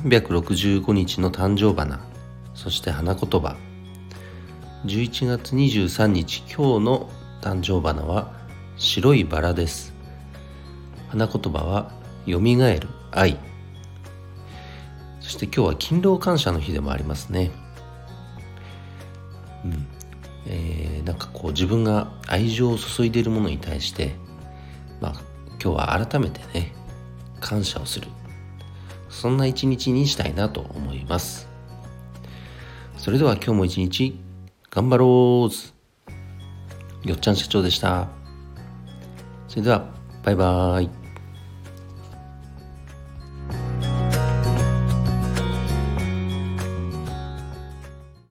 365日の誕生花そして花言葉。11月23日今日の誕生花は白いバラです。花言葉はよみがえる愛。そして今日は勤労感謝の日でもありますね。うん。えー、なんかこう自分が愛情を注いでいるものに対してまあ今日は改めてね感謝をする。そんな一日にしたいなと思いますそれでは今日も一日頑張ろうよっちゃん社長でした。それでは、バイバーイ。